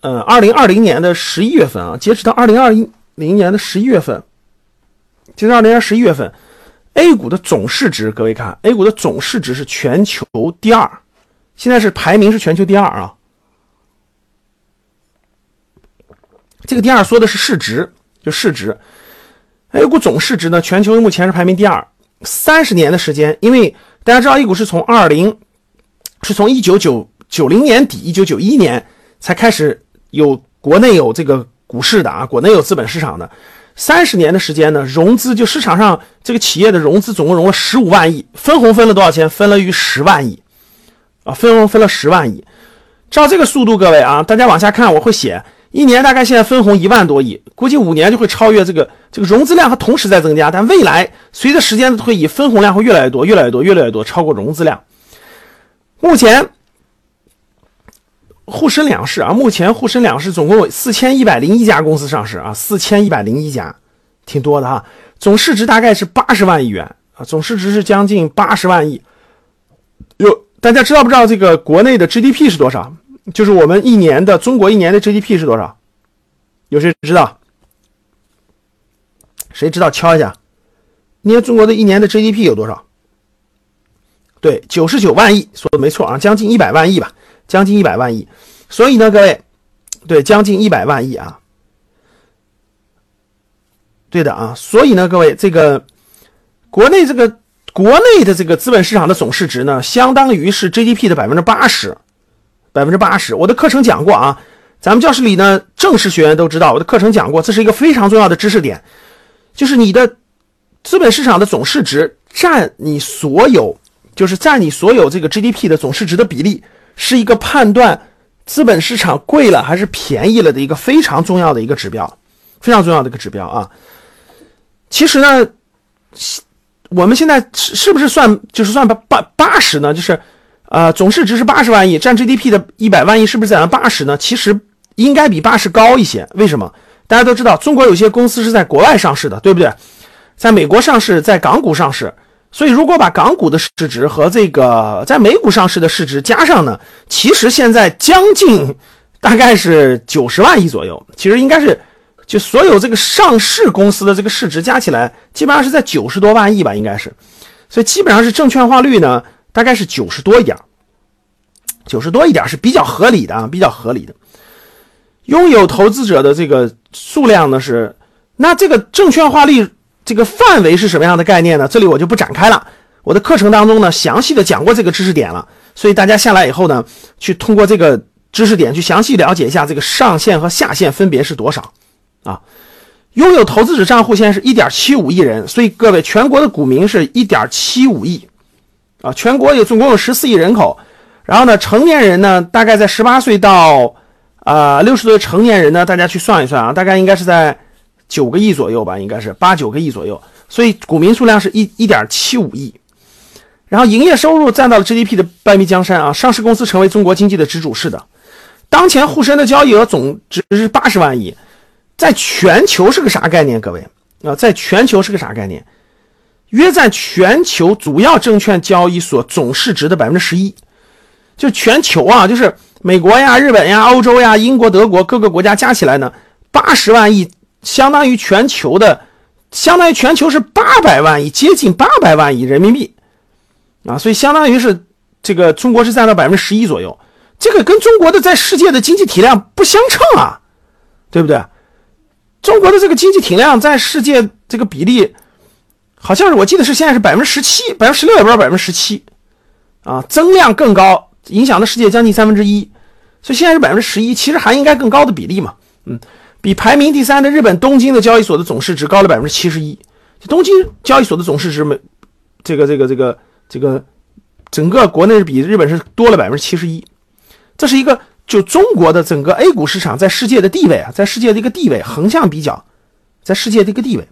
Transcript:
呃，二零二零年的十一月份啊，截止到二零二一零年的十一月份，截止二零年十一月份，A 股的总市值，各位看，A 股的总市值是全球第二，现在是排名是全球第二啊。这个第二说的是市值，就市值，A 股总市值呢，全球目前是排名第二。三十年的时间，因为大家知道 A 股是从二零，是从一九九九零年底一九九一年才开始有国内有这个股市的啊，国内有资本市场的。三十年的时间呢，融资就市场上这个企业的融资总共融了十五万亿，分红分了多少钱？分了于十万亿啊，分红分了十万亿。照这个速度，各位啊，大家往下看，我会写。一年大概现在分红一万多亿，估计五年就会超越这个这个融资量和同时在增加，但未来随着时间的推移，分红量会越来越多，越来越多，越来越多，超过融资量。目前沪深两市啊，目前沪深两市总共有四千一百零一家公司上市啊，四千一百零一家，挺多的哈，总市值大概是八十万亿元啊，总市值是将近八十万亿。有大家知道不知道这个国内的 GDP 是多少？就是我们一年的中国一年的 GDP 是多少？有谁知道？谁知道敲一下？你看中国的一年的 GDP 有多少？对，九十九万亿，说的没错啊，将近一百万亿吧，将近一百万亿。所以呢，各位，对，将近一百万亿啊，对的啊。所以呢，各位，这个国内这个国内的这个资本市场的总市值呢，相当于是 GDP 的百分之八十。百分之八十，我的课程讲过啊，咱们教室里呢，正式学员都知道，我的课程讲过，这是一个非常重要的知识点，就是你的资本市场的总市值占你所有，就是占你所有这个 GDP 的总市值的比例，是一个判断资本市场贵了还是便宜了的一个非常重要的一个指标，非常重要的一个指标啊。其实呢，我们现在是是不是算就是算八八八十呢？就是。啊，总市值是八十万亿，占 GDP 的一百万亿，是不是在八十呢？其实应该比八十高一些。为什么？大家都知道，中国有些公司是在国外上市的，对不对？在美国上市，在港股上市。所以，如果把港股的市值和这个在美股上市的市值加上呢，其实现在将近大概是九十万亿左右。其实应该是就所有这个上市公司的这个市值加起来，基本上是在九十多万亿吧，应该是。所以基本上是证券化率呢。大概是九十多一点，九十多一点是比较合理的啊，比较合理的。拥有投资者的这个数量呢是，那这个证券化率这个范围是什么样的概念呢？这里我就不展开了。我的课程当中呢，详细的讲过这个知识点了，所以大家下来以后呢，去通过这个知识点去详细了解一下这个上限和下限分别是多少啊。拥有投资者账户现在是一点七五亿人，所以各位全国的股民是一点七五亿。啊，全国有总共有十四亿人口，然后呢，成年人呢，大概在十八岁到啊六十岁的成年人呢，大家去算一算啊，大概应该是在九个亿左右吧，应该是八九个亿左右，所以股民数量是一一点七五亿，然后营业收入占到了 GDP 的半壁江山啊，上市公司成为中国经济的支柱，是的，当前沪深的交易额总值是八十万亿，在全球是个啥概念？各位啊，在全球是个啥概念？约占全球主要证券交易所总市值的百分之十一，就全球啊，就是美国呀、日本呀、欧洲呀、英国、德国各个国家加起来呢，八十万亿，相当于全球的，相当于全球是八百万亿，接近八百万亿人民币啊，所以相当于是这个中国是占到百分之十一左右，这个跟中国的在世界的经济体量不相称啊，对不对？中国的这个经济体量在世界这个比例。好像是我记得是现在是百分之十七，百分之十六也不知道百分之十七，啊，增量更高，影响的世界将近三分之一，所以现在是百分之十一，其实还应该更高的比例嘛，嗯，比排名第三的日本东京的交易所的总市值高了百分之七十一，东京交易所的总市值没，这个这个这个这个整个国内是比日本是多了百分之七十一，这是一个就中国的整个 A 股市场在世界的地位啊，在世界的一个地位横向比较，在世界的一个地位。